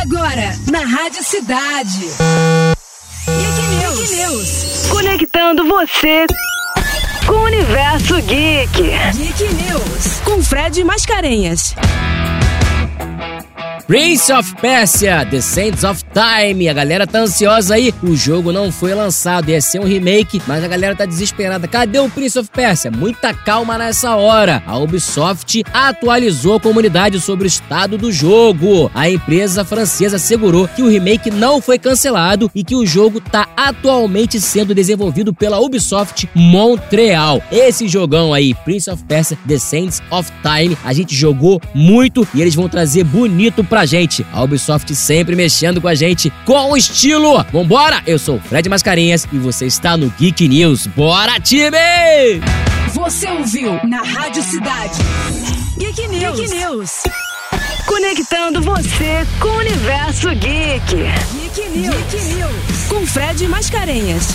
Agora, na Rádio Cidade. Geek News. News. Conectando você com o universo geek. Geek News. Com Fred Mascarenhas. Prince of Persia, Sands of Time. A galera tá ansiosa aí. O jogo não foi lançado, ia ser um remake, mas a galera tá desesperada. Cadê o Prince of Persia? Muita calma nessa hora. A Ubisoft atualizou a comunidade sobre o estado do jogo. A empresa francesa assegurou que o remake não foi cancelado e que o jogo tá atualmente sendo desenvolvido pela Ubisoft Montreal. Esse jogão aí, Prince of Persia, Sands of Time, a gente jogou muito e eles vão trazer bonito pra pra gente. A Ubisoft sempre mexendo com a gente com estilo. Vambora! Eu sou o Fred Mascarinhas e você está no Geek News. Bora, time! Você ouviu na Rádio Cidade. Geek News. Geek News. Conectando você com o universo geek. Geek News. Geek News. Com Fred Mascarenhas.